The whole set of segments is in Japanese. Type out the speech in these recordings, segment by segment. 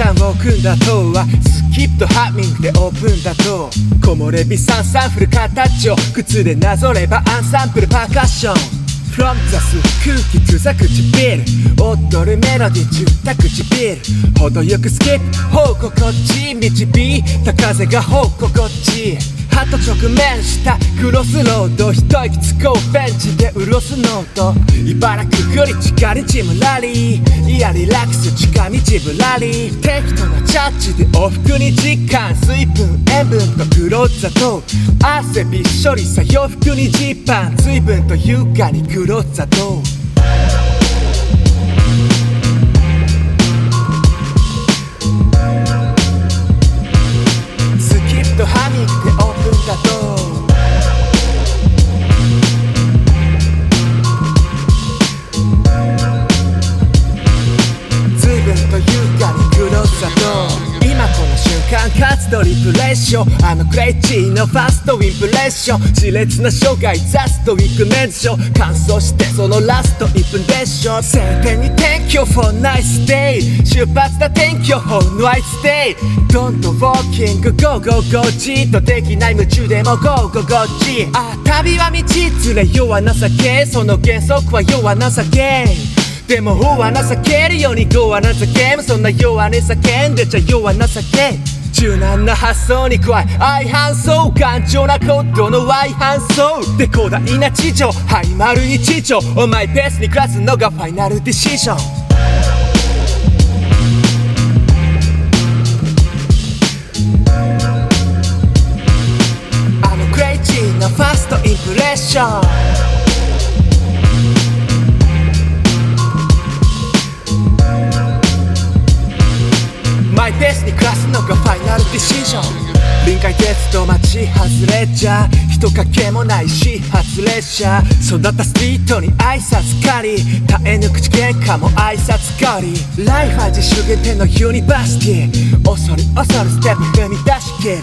ランを組んだ塔はスキップとハミングでオープンだと木漏れ日サンサンフル形を靴でなぞればアンサンプルパーカッション From the 空気つざ唇踊るメロディー中た唇程よくスキップ方向こっち導いた風が方向こっち歯と直面したクロスロード一息つこうベンチで潤すノート茨城くり近りチムラリー。いやリラックス近道ぶらり。適当なチャッチで往復に時間水分塩分と黒砂糖汗びっしょりさ洋服にジーパン水分と優雅に黒砂糖間活動リプレッション。あのクレイチーのファストインプレッション。熾烈な生涯ザストウィックメンション。乾燥してそのラスト1分でしょ晴天に天気予報 Nice day 出発だ天気予報 Nice day どんどんウォーキング Go Go Go じっとできない夢中でも Go Go Go じあ旅は道連れ弱な情けその原則は弱な情けでも法は情けるように語は情けそんな弱音叫んでちゃ弱な情け柔軟な発想に加え相反相頑丈なことの相反相で広大な地上はい丸日常お前ペースに暮らすのがファイナルディシジョン。あのクレイジーなファーストインプレッション。鉄道街外れちゃ人影もない始発列車育ったスピートに挨拶借り絶えぬ口喧嘩も挨拶借り。ライフは自主限定のユニバーシティ。恐る恐るステップ踏み出し切る。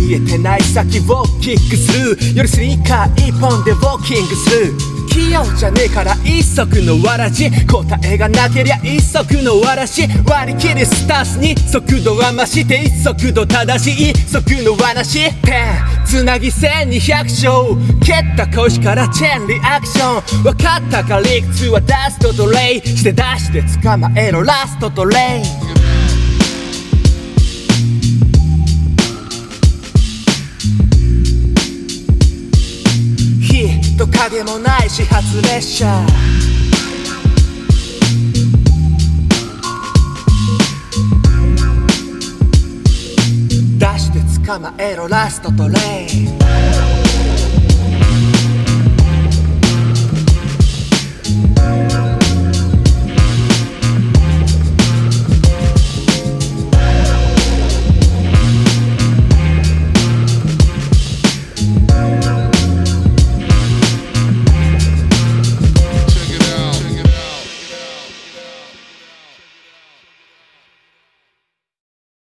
見えてない先をキックする。よりスニーカー一本でウォーキングする。器用じゃねえから一足のわらじ答えがなけりゃ一足のわらし割り切るスタスに速度は増して一速度正しい速の話ペンつなぎ1200章蹴った腰からチェーンリアクション分かったか理屈はダストとレイして出して捕まえろラストとレイ影もない始発列車。出して捕まえろラストとレイン。